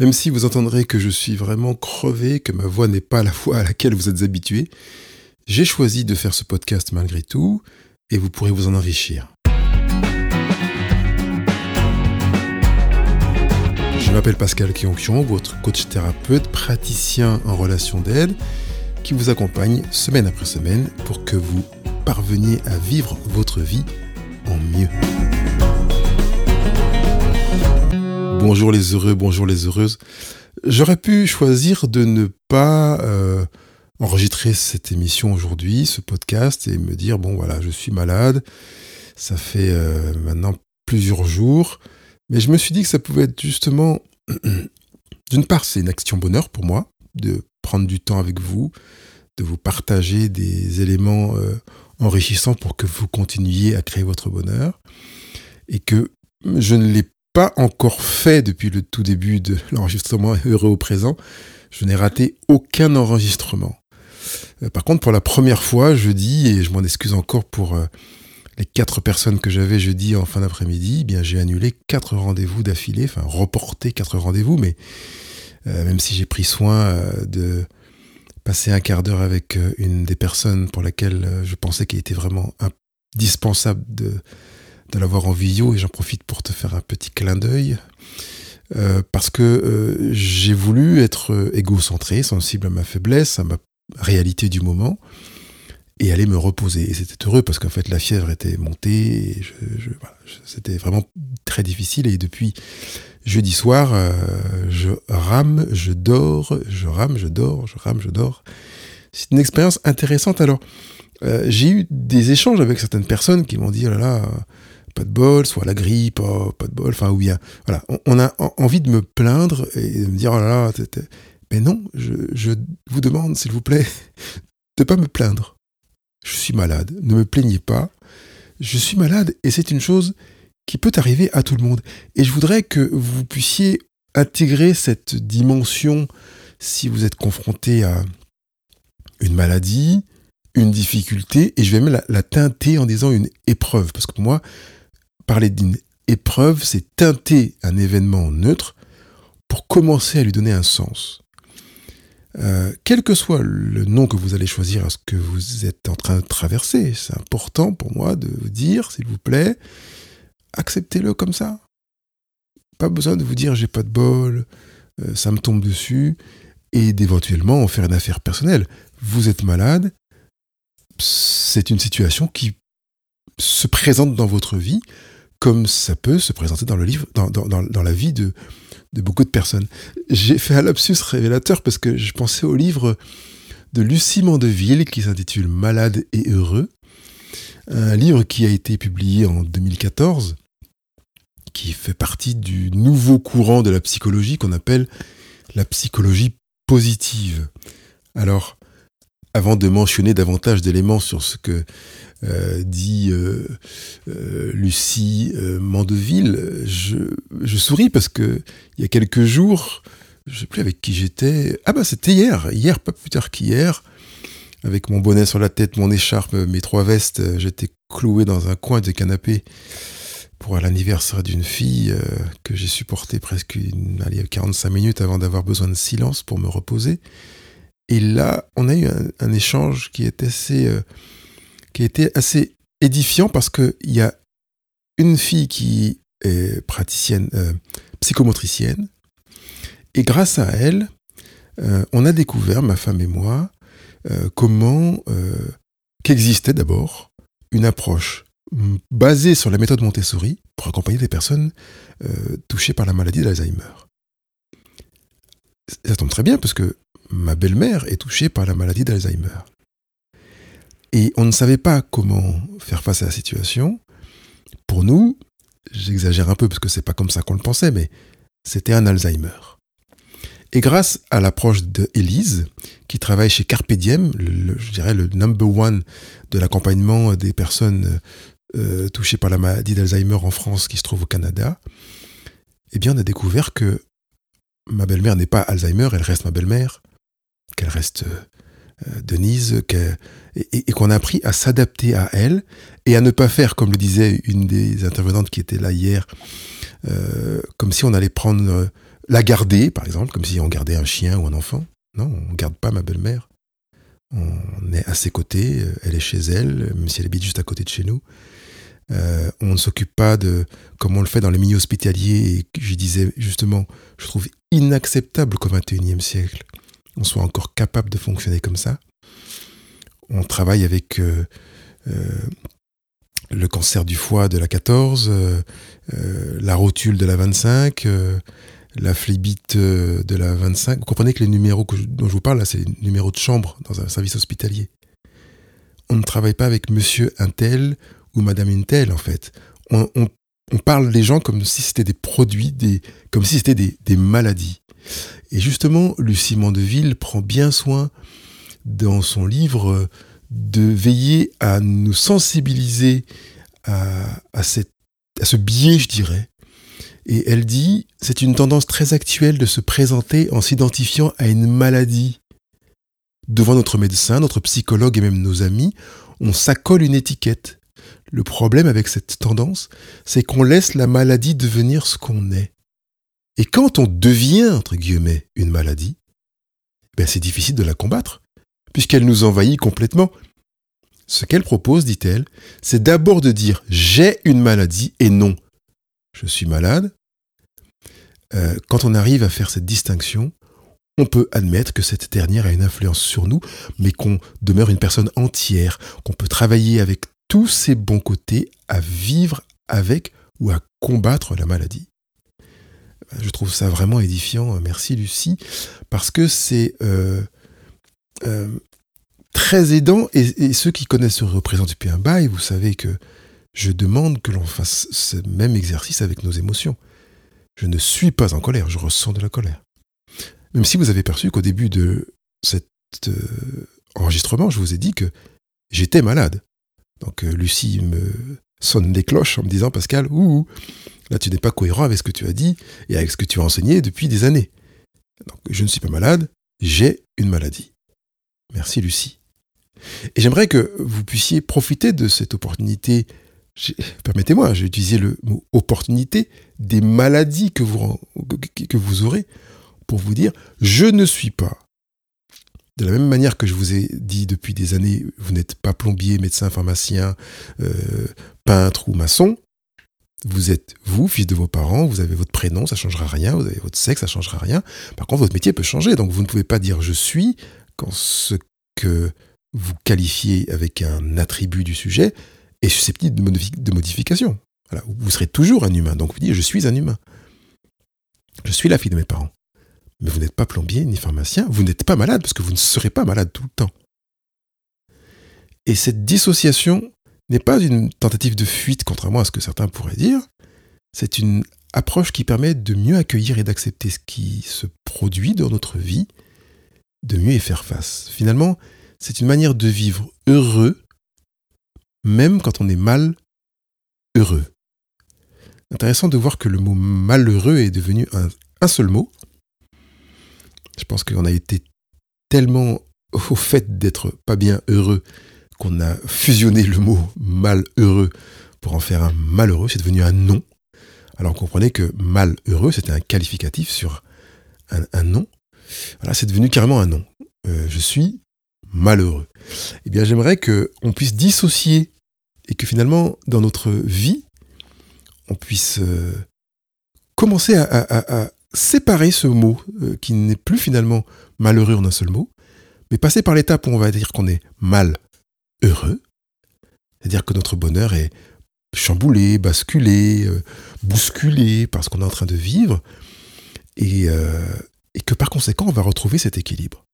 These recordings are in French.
Même si vous entendrez que je suis vraiment crevé, que ma voix n'est pas la voix à laquelle vous êtes habitué, j'ai choisi de faire ce podcast malgré tout, et vous pourrez vous en enrichir. Je m'appelle Pascal Kionkion, votre coach thérapeute, praticien en relation d'aide, qui vous accompagne semaine après semaine pour que vous parveniez à vivre votre vie en mieux. Bonjour les heureux, bonjour les heureuses. J'aurais pu choisir de ne pas euh, enregistrer cette émission aujourd'hui, ce podcast, et me dire, bon voilà, je suis malade, ça fait euh, maintenant plusieurs jours, mais je me suis dit que ça pouvait être justement, d'une part, c'est une action bonheur pour moi, de prendre du temps avec vous, de vous partager des éléments euh, enrichissants pour que vous continuiez à créer votre bonheur, et que je ne l'ai pas encore fait depuis le tout début de l'enregistrement heureux au présent. Je n'ai raté aucun enregistrement. Euh, par contre, pour la première fois, jeudi, et je m'en excuse encore pour euh, les quatre personnes que j'avais jeudi en fin d'après-midi, eh bien j'ai annulé quatre rendez-vous d'affilée, enfin reporté quatre rendez-vous, mais euh, même si j'ai pris soin de passer un quart d'heure avec une des personnes pour laquelle je pensais qu'il était vraiment indispensable de de l'avoir en vidéo et j'en profite pour te faire un petit clin d'œil. Euh, parce que euh, j'ai voulu être euh, égocentré, sensible à ma faiblesse, à ma réalité du moment, et aller me reposer. Et c'était heureux parce qu'en fait la fièvre était montée, et c'était vraiment très difficile. Et depuis jeudi soir, je rame, je dors, je rame, je dors, je rame, je dors. C'est une expérience intéressante. Alors, j'ai eu des échanges avec certaines personnes qui m'ont dit, oh là là, pas de bol, soit la grippe, oh, pas de bol, enfin, ou bien, voilà, on, a envie de me plaindre et de me dire, oh là là, mais non, je, vous demande, s'il vous plaît, de pas me plaindre. Je suis malade, ne me plaignez pas. Je suis malade et c'est une chose qui peut arriver à tout le monde. Et je voudrais que vous puissiez intégrer cette dimension si vous êtes confronté à une maladie, une difficulté, et je vais même la, teinter en disant une épreuve. Parce que moi, parler d'une épreuve, c'est teinter un événement neutre pour commencer à lui donner un sens. Euh, quel que soit le nom que vous allez choisir à ce que vous êtes en train de traverser, c'est important pour moi de vous dire, s'il vous plaît, acceptez-le comme ça. Pas besoin de vous dire j'ai pas de bol, euh, ça me tombe dessus, et d'éventuellement en faire une affaire personnelle. Vous êtes malade, c'est une situation qui se présente dans votre vie comme ça peut se présenter dans le livre, dans, dans, dans, la vie de, beaucoup de personnes. J'ai fait un lapsus révélateur parce que je pensais au livre de Lucie Mandeville qui s'intitule Malade et heureux, un livre qui a été publié en 2014, qui fait partie du nouveau courant de la psychologie qu'on appelle la psychologie positive. Alors, avant de mentionner davantage d'éléments sur ce que euh, dit euh, euh, Lucie Mandeville, je, je, souris parce que il y a quelques jours, je ne sais plus avec qui j'étais. Ah bah c'était hier, hier pas plus tard qu'hier, avec mon bonnet sur la tête, mon écharpe, mes trois vestes, j'étais cloué dans un coin du canapé pour l'anniversaire d'une fille que j'ai supporté presque une, allez, 45 minutes avant d'avoir besoin de silence pour me reposer. Et là, on a eu un, échange qui assez a été assez édifiant parce qu'il y a une fille qui est praticienne, euh, psychomotricienne, et grâce à elle, euh, on a découvert, ma femme et moi, euh, comment qu'existait d'abord une approche basée sur la méthode Montessori pour accompagner des personnes touchées par la maladie d'Alzheimer. Ça tombe très bien parce que ma belle-mère est touchée par la maladie d'Alzheimer. Et on ne savait pas comment faire face à la situation. Pour nous, j'exagère un peu parce que c'est pas comme ça qu'on le pensait, mais c'était un Alzheimer. Et grâce à l'approche de Elise, qui travaille chez Carpe Diem, je dirais le number one de l'accompagnement des personnes euh, touchées par la maladie d'Alzheimer en France qui se trouve au Canada, eh bien on a découvert que ma belle-mère n'est pas Alzheimer, elle reste ma belle-mère, qu'elle reste euh, euh, Denise, et, qu'on a appris à s'adapter à elle et à ne pas faire, comme le disait une des intervenantes qui était là hier, euh, comme si on allait prendre la garder, par exemple, comme si on gardait un chien ou un enfant. Non, on ne garde pas ma belle-mère. On est à ses côtés, elle est chez elle, même si elle habite juste à côté de chez nous. Euh, on ne s'occupe pas de, comme on le fait dans les milieux hospitaliers, et je disais justement, je trouve inacceptable qu'au XXIe siècle, on soit encore capable de fonctionner comme ça. On travaille avec euh, euh, le cancer du foie de la 14, la rotule de la 25, la phlébite de la 25. Vous comprenez que les numéros dont je vous parle, là, c'est les numéros de chambre dans un service hospitalier. On ne travaille pas avec monsieur Intel Madame Intel, en fait. On, parle des gens comme si c'était des produits, des, comme si c'était des, maladies. Et justement, Lucie Mandeville prend bien soin, dans son livre, de veiller à nous sensibiliser à, à, à ce biais, je dirais. Et elle dit, c'est une tendance très actuelle de se présenter en s'identifiant à une maladie. Devant notre médecin, notre psychologue et même nos amis, on s'accole une étiquette. Le problème avec cette tendance, c'est qu'on laisse la maladie devenir ce qu'on est. Et quand on devient, entre guillemets, une maladie, ben c'est difficile de la combattre, puisqu'elle nous envahit complètement. Ce qu'elle propose, dit-elle, c'est d'abord de dire j'ai une maladie et non je suis malade. Euh, quand on arrive à faire cette distinction, on peut admettre que cette dernière a une influence sur nous, mais qu'on demeure une personne entière, qu'on peut travailler avec tous ses bons côtés à vivre avec ou à combattre la maladie. Je trouve ça vraiment édifiant. Merci Lucie, parce que c'est euh, euh, très aidant. Et, ceux qui connaissent ce représentant depuis un bail, vous savez que je demande que l'on fasse ce même exercice avec nos émotions. Je ne suis pas en colère, je ressens de la colère. Même si vous avez perçu qu'au début de cet euh, enregistrement, je vous ai dit que j'étais malade. Donc euh, Lucie me sonne des cloches en me disant Pascal, ouh, là tu n'es pas cohérent avec ce que tu as dit et avec ce que tu as enseigné depuis des années. Donc je ne suis pas malade, j'ai une maladie. Merci Lucie. Et j'aimerais que vous puissiez profiter de cette opportunité. Permettez-moi, j'ai utilisé le mot opportunité des maladies que vous, que vous aurez pour vous dire je ne suis pas de la même manière que je vous ai dit depuis des années, vous n'êtes pas plombier, médecin, pharmacien, euh, peintre ou maçon. Vous êtes vous, fils de vos parents, vous avez votre prénom, ça ne changera rien, vous avez votre sexe, ça ne changera rien. Par contre, votre métier peut changer, donc vous ne pouvez pas dire je suis quand ce que vous qualifiez avec un attribut du sujet est susceptible de, modification. Vous serez toujours un humain, donc vous dites je suis un humain. Je suis la fille de mes parents. Mais vous n'êtes pas plombier ni pharmacien, vous n'êtes pas malade parce que vous ne serez pas malade tout le temps. Et cette dissociation n'est pas une tentative de fuite, contrairement à ce que certains pourraient dire. C'est une approche qui permet de mieux accueillir et d'accepter ce qui se produit dans notre vie, de mieux y faire face. Finalement, c'est une manière de vivre heureux, même quand on est mal heureux. Intéressant de voir que le mot malheureux est devenu un seul mot, je pense qu'on a été tellement au fait d'être pas bien heureux qu'on a fusionné le mot malheureux pour en faire un malheureux. C'est devenu un nom. Alors comprenez que malheureux, c'était un qualificatif sur un, nom. Voilà, c'est devenu carrément un nom. Euh, je suis malheureux. Eh bien, j'aimerais qu'on puisse dissocier et que finalement, dans notre vie, on puisse euh, commencer à, séparer ce mot, euh, qui n'est plus finalement malheureux en un seul mot, mais passer par l'étape où on va dire qu'on est mal heureux, c'est-à-dire que notre bonheur est chamboulé, basculé, euh, bousculé parce qu'on est en train de vivre, et, euh, et que par conséquent, on va retrouver cet équilibre.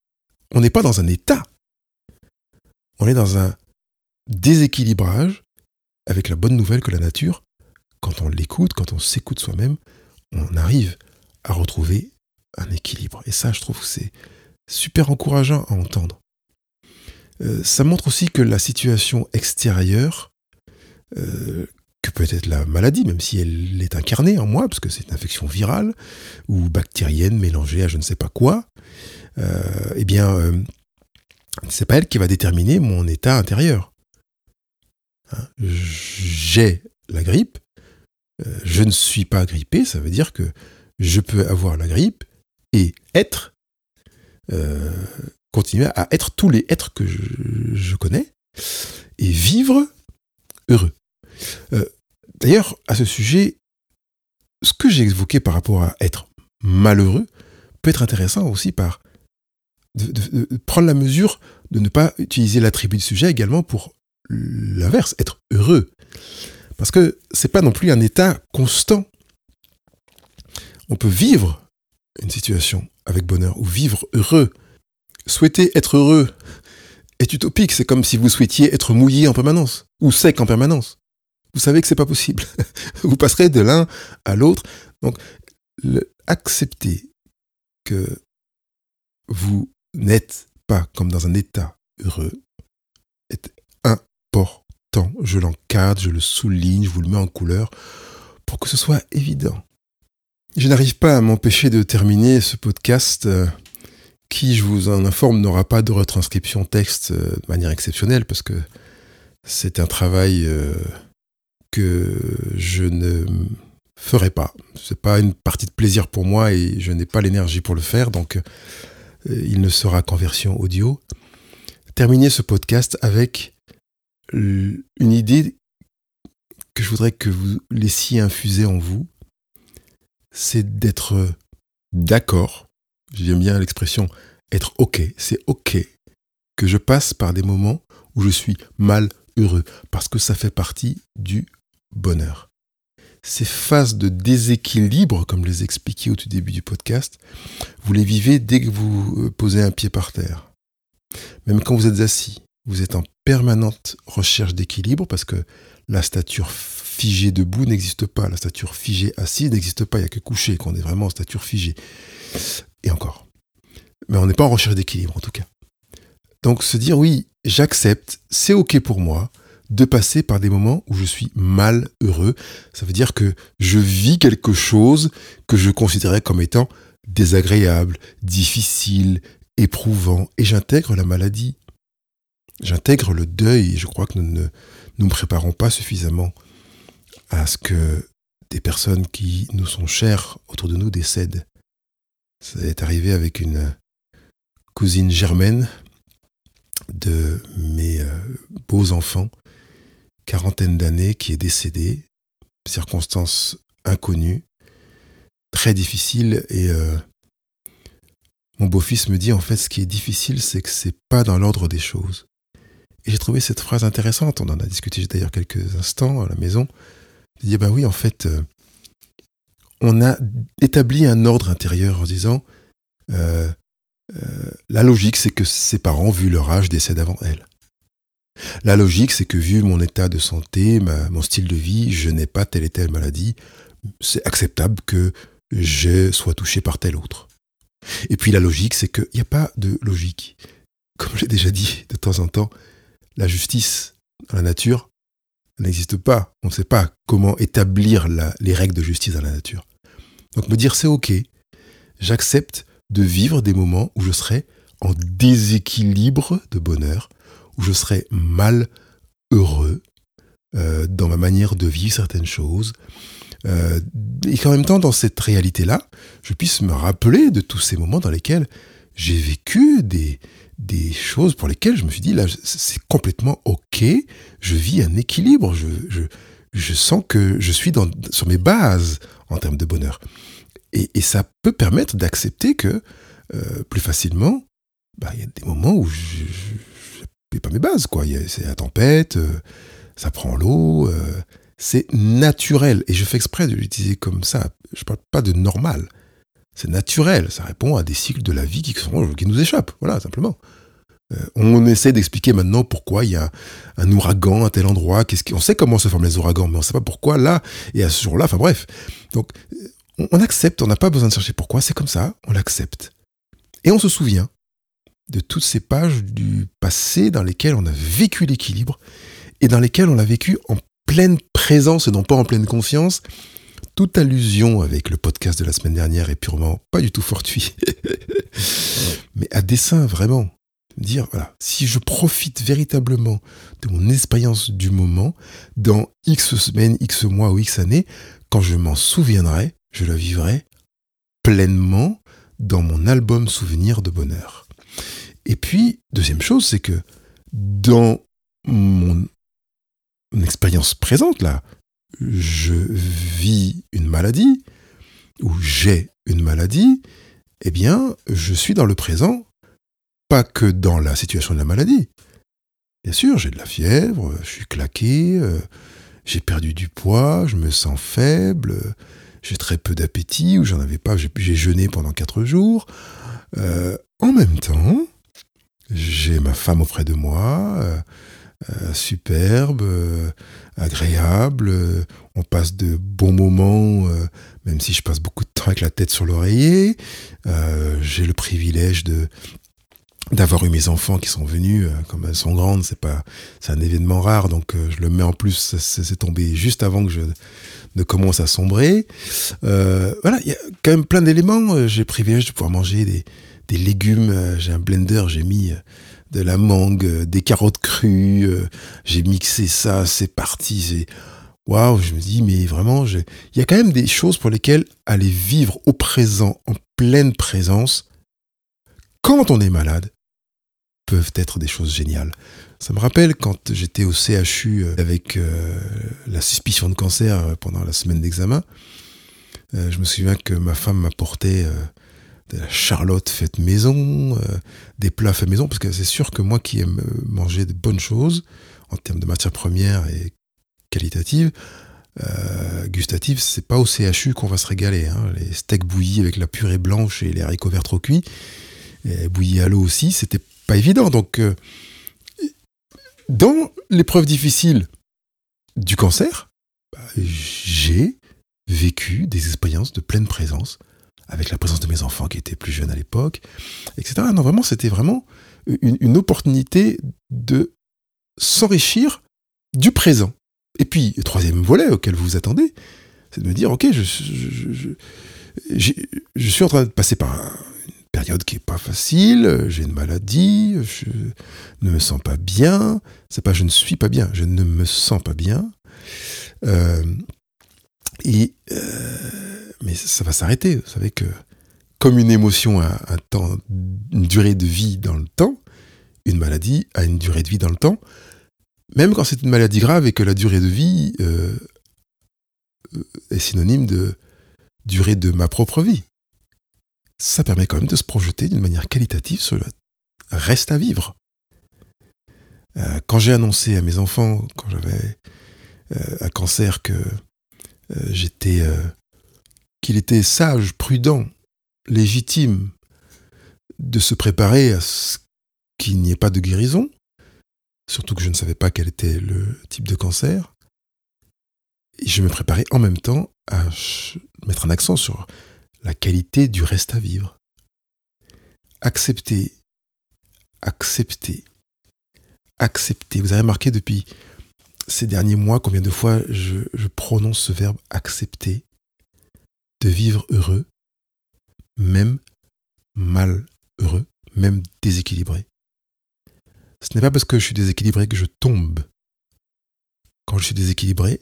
On n'est pas dans un état, on est dans un déséquilibrage avec la bonne nouvelle que la nature, quand on l'écoute, quand on s'écoute soi-même, on arrive à retrouver un équilibre. Et ça, je trouve que c'est super encourageant à entendre. Euh, ça montre aussi que la situation extérieure, euh, que peut être la maladie, même si elle est incarnée en moi, parce que c'est une infection virale ou bactérienne mélangée à je ne sais pas quoi, euh, eh bien, c'est pas elle qui va déterminer mon état intérieur. Hein, j'ai la grippe, je ne suis pas grippé, ça veut dire que je peux avoir la grippe et être, euh, continuer à être tous les êtres que je, connais et vivre heureux. Euh, d'ailleurs, à ce sujet, ce que j'ai évoqué par rapport à être malheureux peut être intéressant aussi par prendre la mesure de ne pas utiliser l'attribut de sujet également pour l'inverse, être heureux. Parce que c'est pas non plus un état constant. On peut vivre une situation avec bonheur ou vivre heureux. Souhaiter être heureux est utopique. C'est comme si vous souhaitiez être mouillé en permanence ou sec en permanence. Vous savez que c'est pas possible. vous passerez de l'un à l'autre. Donc, accepter que vous n'êtes pas comme dans un état heureux est important. Je l'encadre, je le souligne, je vous le mets en couleur pour que ce soit évident. Je n'arrive pas à m'empêcher de terminer ce podcast euh, qui, je vous en informe, n'aura pas de retranscription texte euh, de manière exceptionnelle parce que c'est un travail euh, que je ne ferai pas. C'est pas une partie de plaisir pour moi et je n'ai pas l'énergie pour le faire, donc il ne sera qu'en version audio. Terminer ce podcast avec une idée que je voudrais que vous laissiez infuser en vous, c'est d'être d'accord, j'aime bien l'expression être OK, c'est OK que je passe par des moments où je suis mal heureux, parce que ça fait partie du bonheur. Ces phases de déséquilibre, comme je les expliquais au tout début du podcast, vous les vivez dès que vous euh, posez un pied par terre. Même quand vous êtes assis, vous êtes en permanente recherche d'équilibre parce que la stature figée debout n'existe pas, la stature figée assise n'existe pas, il n'y a que couché qu'on est vraiment en stature figée. Et encore. Mais on n'est pas en recherche d'équilibre en tout cas. Donc se dire oui, j'accepte, c'est ok pour moi de passer par des moments où je suis mal heureux. Ça veut dire que je vis quelque chose que je considérais comme étant désagréable, difficile, éprouvant, et j'intègre la maladie. J'intègre le deuil, et je crois que nous ne nous préparons pas suffisamment à ce que des personnes qui nous sont chères autour de nous décèdent. Ça est arrivé avec une cousine germaine de mes euh, beaux enfants, quarantaine d'années, qui est décédée, circonstances inconnues, très difficiles, et euh, mon beau-fils me dit en fait ce qui est difficile, c'est que c'est pas dans l'ordre des choses. Et j'ai trouvé cette phrase intéressante. On en a discuté d'ailleurs quelques instants à la maison. Il dit, bah oui, en fait, euh, on a établi un ordre intérieur en disant, euh, euh, la logique, c'est que ses parents, vu leur âge, décèdent avant elle. La logique, c'est que vu mon état de santé, mon style de vie, je n'ai pas telle et telle maladie, c'est acceptable que je sois touché par tel autre. Et puis la logique, c'est qu'il n'y a pas de logique. Comme j'ai déjà dit de temps en temps, la justice dans la nature n'existe pas. On ne sait pas comment établir les règles de justice dans la nature. Donc me dire c'est ok, j'accepte de vivre des moments où je serai en déséquilibre de bonheur, où je serai mal heureux euh, dans ma manière de vivre certaines choses, euh, et qu'en même temps, dans cette réalité-là, je puisse me rappeler de tous ces moments dans lesquels j'ai vécu des, des choses pour lesquelles je me suis dit, là, c'est complètement OK, je vis un équilibre, je, je, je sens que je suis dans, sur mes bases en termes de bonheur. Et, et ça peut permettre d'accepter que euh, plus facilement, bah, il y a des moments où je n'ai pas mes bases, quoi. C'est la tempête, euh, ça prend l'eau, euh, c'est naturel. Et je fais exprès de l'utiliser comme ça. Je parle pas de normal. C'est naturel, ça répond à des cycles de la vie qui, nous échappent, voilà, simplement. Euh, on essaie d'expliquer maintenant pourquoi il y a un ouragan à tel endroit, qu'est-ce on sait comment se forment les ouragans, mais on ne sait pas pourquoi là et à ce jour-là, enfin bref. Donc, on, on accepte, on n'a pas besoin de chercher pourquoi, c'est comme ça, on l'accepte. Et on se souvient de toutes ces pages du passé dans lesquelles on a vécu l'équilibre et dans lesquelles on l'a vécu en pleine présence et non pas en pleine conscience toute allusion avec le podcast de la semaine dernière est purement pas du tout fortuit. Mais à dessein, vraiment. Dire, voilà, si je profite véritablement de mon expérience du moment, dans X semaines, X mois ou X années, quand je m'en souviendrai, je la vivrai pleinement dans mon album souvenir de bonheur. Et puis, deuxième chose, c'est que dans mon expérience présente, là, je vis une maladie, ou j'ai une maladie, eh bien, je suis dans le présent, pas que dans la situation de la maladie. Bien sûr, j'ai de la fièvre, je suis claqué, euh, j'ai perdu du poids, je me sens faible, j'ai très peu d'appétit, ou j'en avais pas, j'ai jeûné pendant quatre jours. Euh, en même temps, j'ai ma femme auprès de moi, euh, superbe, agréable, on passe de bons moments, même si je passe beaucoup de temps avec la tête sur l'oreiller. j'ai le privilège de d'avoir eu mes enfants qui sont venus, comme elles sont grandes, c'est pas, c'est un événement rare, donc je le mets en plus, c'est tombé juste avant que je ne commence à sombrer. voilà, il y a quand même plein d'éléments. J'ai le privilège de pouvoir manger des, des légumes. Euh, j'ai un blender, j'ai mis euh, de la mangue, euh, des carottes crues. J'ai mixé ça, c'est parti. Waouh, je me dis, mais vraiment, il y a quand même des choses pour lesquelles aller vivre au présent, en pleine présence, quand on est malade, peuvent être des choses géniales. Ça me rappelle quand j'étais au CHU avec la suspicion de cancer pendant la semaine d'examen. je me souviens que ma femme m'apportait de la charlotte faite maison, euh, des plats faits maison, parce que c'est sûr que moi qui aime euh, manger de bonnes choses, en termes de matières premières et qualitatives, euh, gustatives, c'est pas au CHU qu'on va se régaler. Hein. Les steaks bouillis avec la purée blanche et les haricots verts trop cuits, bouillis à l'eau aussi, c'était pas évident. Donc, euh, dans l'épreuve difficile du cancer, bah, j'ai vécu des expériences de pleine présence avec la présence de mes enfants qui étaient plus jeunes à l'époque, etc. Non, vraiment, c'était vraiment une, opportunité de s'enrichir du présent. Et puis, le troisième volet auquel vous vous attendez, c'est de me dire, ok, je, suis en train de passer par une période qui est pas facile, j'ai une maladie, je ne me sens pas bien. C'est pas je ne suis pas bien, je ne me sens pas bien. Euh, et euh, mais ça va s'arrêter. Vous savez que comme une émotion a un temps, une durée de vie dans le temps, une maladie a une durée de vie dans le temps, même quand c'est une maladie grave et que la durée de vie euh, est synonyme de durée de ma propre vie. Ça permet quand même de se projeter d'une manière qualitative sur le reste à vivre. Euh, quand j'ai annoncé à mes enfants, quand j'avais euh, un cancer, que j'étais qu'il était sage, prudent, légitime de se préparer à ce qu'il n'y ait pas de guérison, surtout que je ne savais pas quel était le type de cancer. Et je me préparais en même temps à mettre un accent sur la qualité du reste à vivre. Accepter, accepter, accepter. Vous avez remarqué depuis ces derniers mois combien de fois je, je prononce ce verbe accepter? De vivre heureux, même mal heureux, même déséquilibré. Ce n'est pas parce que je suis déséquilibré que je tombe. Quand je suis déséquilibré,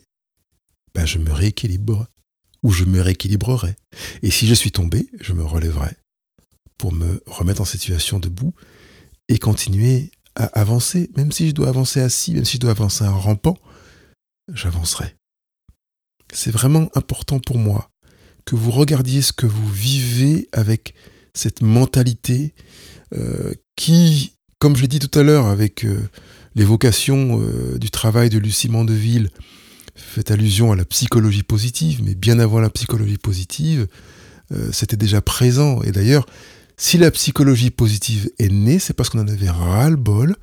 ben je me rééquilibre ou je me rééquilibrerai. Et si je suis tombé, je me relèverai pour me remettre en situation debout et continuer à avancer, même si je dois avancer assis, même si je dois avancer en rampant, j'avancerai. C'est vraiment important pour moi que vous regardiez ce que vous vivez avec cette mentalité euh, qui, comme je l'ai dit tout à l'heure avec euh, l'évocation euh, du travail de Lucie Mandeville, fait allusion à la psychologie positive, mais bien avant la psychologie positive, c'était déjà présent. Et d'ailleurs, si la psychologie positive est née, c'est parce qu'on en avait ras-le-bol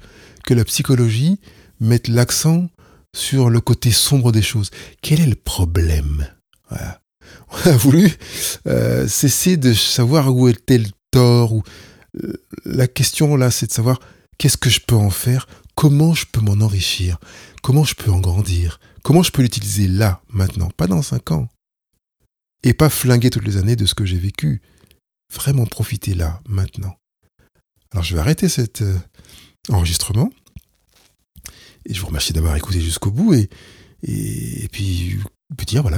que la psychologie mette l'accent sur le côté sombre des choses. Quel est le problème? A voulu euh, cesser de savoir où était le tort. Ou, euh, la question là, c'est de savoir qu'est-ce que je peux en faire, comment je peux m'en enrichir, comment je peux en grandir, comment je peux l'utiliser là, maintenant, pas dans cinq ans. Et pas flinguer toutes les années de ce que j'ai vécu. Vraiment profiter là, maintenant. Alors je vais arrêter cet euh, enregistrement. Et je vous remercie d'avoir écouté jusqu'au bout. Et, et, puis,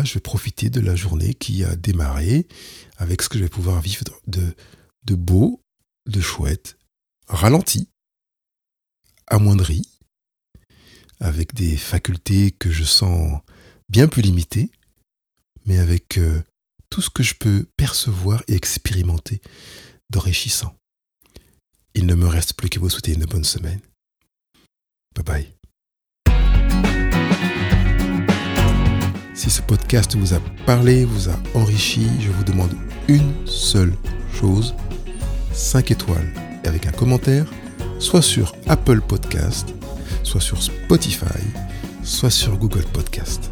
je vais profiter de la journée qui a démarré avec ce que je vais pouvoir vivre de, de beau, de chouette, ralenti, amoindri, avec des facultés que je sens bien plus limitées, mais avec euh, tout ce que je peux percevoir et expérimenter d'enrichissant. Il ne me reste plus qu'à vous souhaiter une bonne semaine. Bye bye. Si ce podcast vous a parlé, vous a enrichi, je vous demande une seule chose, 5 étoiles avec un commentaire, soit sur Apple Podcast, soit sur Spotify, soit sur Google Podcast.